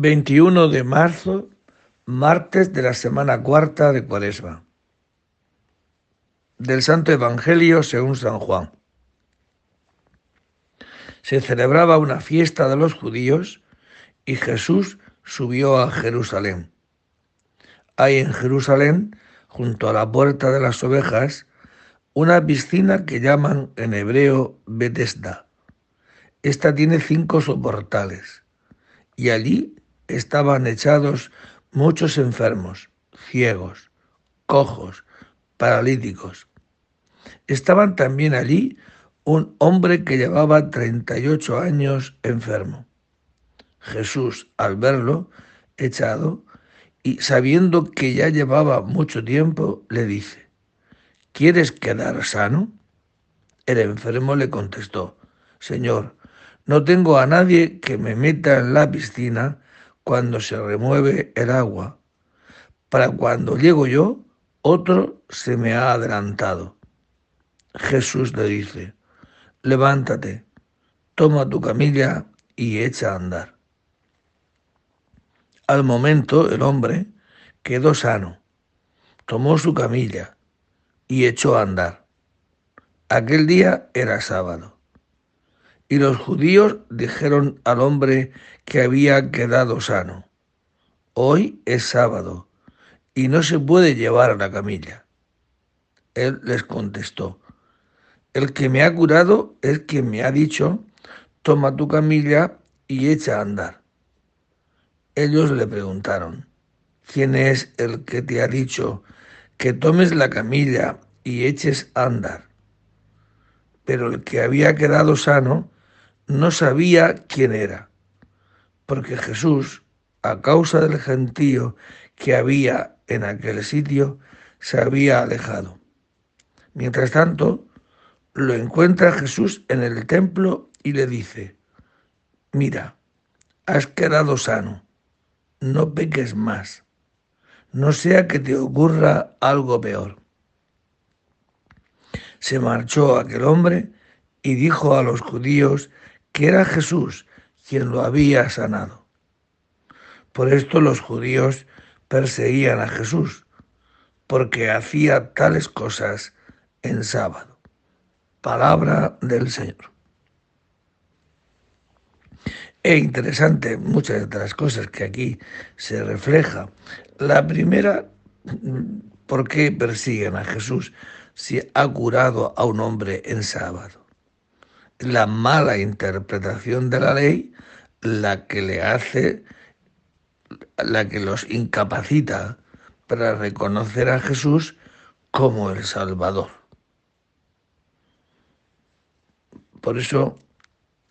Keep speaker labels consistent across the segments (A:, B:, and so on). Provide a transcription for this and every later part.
A: 21 de marzo, martes de la semana cuarta de Cuaresma. Del Santo Evangelio según San Juan. Se celebraba una fiesta de los judíos y Jesús subió a Jerusalén. Hay en Jerusalén, junto a la puerta de las ovejas, una piscina que llaman en hebreo Betesda. Esta tiene cinco soportales y allí estaban echados muchos enfermos, ciegos, cojos, paralíticos. Estaban también allí un hombre que llevaba 38 años enfermo. Jesús, al verlo echado y sabiendo que ya llevaba mucho tiempo, le dice, ¿quieres quedar sano? El enfermo le contestó, Señor, no tengo a nadie que me meta en la piscina cuando se remueve el agua. Para cuando llego yo, otro se me ha adelantado. Jesús le dice, levántate, toma tu camilla y echa a andar. Al momento el hombre quedó sano, tomó su camilla y echó a andar. Aquel día era sábado. Y los judíos dijeron al hombre que había quedado sano, hoy es sábado y no se puede llevar la camilla. Él les contestó, el que me ha curado es quien me ha dicho, toma tu camilla y echa a andar. Ellos le preguntaron, ¿quién es el que te ha dicho que tomes la camilla y eches a andar? Pero el que había quedado sano no sabía quién era, porque Jesús, a causa del gentío que había en aquel sitio, se había alejado. Mientras tanto, lo encuentra Jesús en el templo y le dice, mira, has quedado sano, no peques más, no sea que te ocurra algo peor. Se marchó aquel hombre y dijo a los judíos que era Jesús quien lo había sanado. Por esto los judíos perseguían a Jesús, porque hacía tales cosas en sábado. Palabra del Señor. Es interesante muchas de las cosas que aquí se refleja. La primera, ¿por qué persiguen a Jesús si ha curado a un hombre en sábado? La mala interpretación de la ley la que le hace, la que los incapacita para reconocer a Jesús como el Salvador. Por eso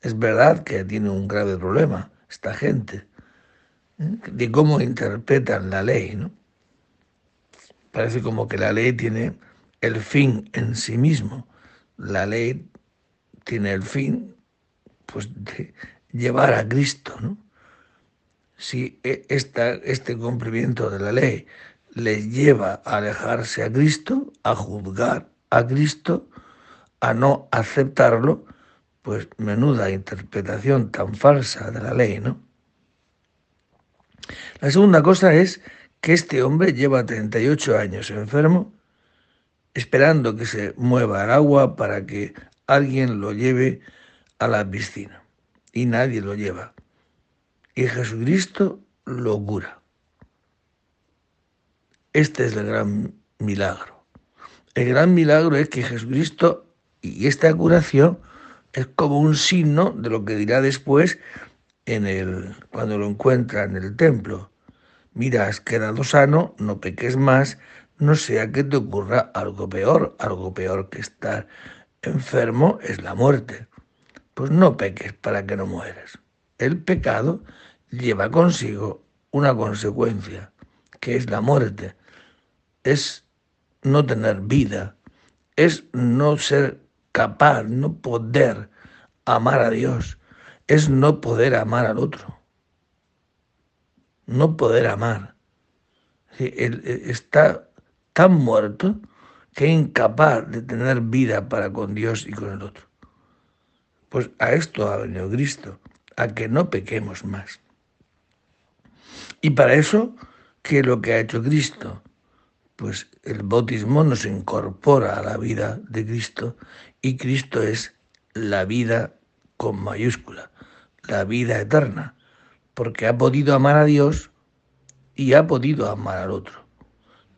A: es verdad que tiene un grave problema esta gente ¿eh? de cómo interpretan la ley, ¿no? Parece como que la ley tiene el fin en sí mismo. La ley tiene el fin pues, de llevar a Cristo. ¿no? Si e, esta, este cumplimiento de la ley les lleva a alejarse a Cristo, a juzgar a Cristo, a no aceptarlo, pues menuda interpretación tan falsa de la ley, ¿no? La segunda cosa es que este hombre lleva 38 años enfermo, esperando que se mueva el agua para que alguien lo lleve a la piscina y nadie lo lleva. Y Jesucristo lo cura. Este es el gran milagro. El gran milagro es que Jesucristo y esta curación es como un signo de lo que dirá después en el, cuando lo encuentra en el templo. Mira, has quedado sano, no peques más, no sea que te ocurra algo peor, algo peor que estar enfermo es la muerte. Pues no peques para que no mueras. El pecado lleva consigo una consecuencia, que es la muerte. Es no tener vida, es no ser capaz, no poder amar a Dios, es no poder amar al otro, no poder amar. Está tan muerto que incapaz de tener vida para con Dios y con el otro. Pues a esto ha venido Cristo, a que no pequemos más. Y para eso, ¿qué es lo que ha hecho Cristo? Pues el bautismo nos incorpora a la vida de Cristo y Cristo es la vida con mayúscula, la vida eterna, porque ha podido amar a Dios y ha podido amar al otro.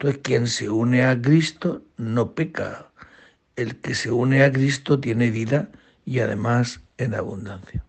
A: Entonces, quien se une a Cristo no peca. El que se une a Cristo tiene vida y además en abundancia.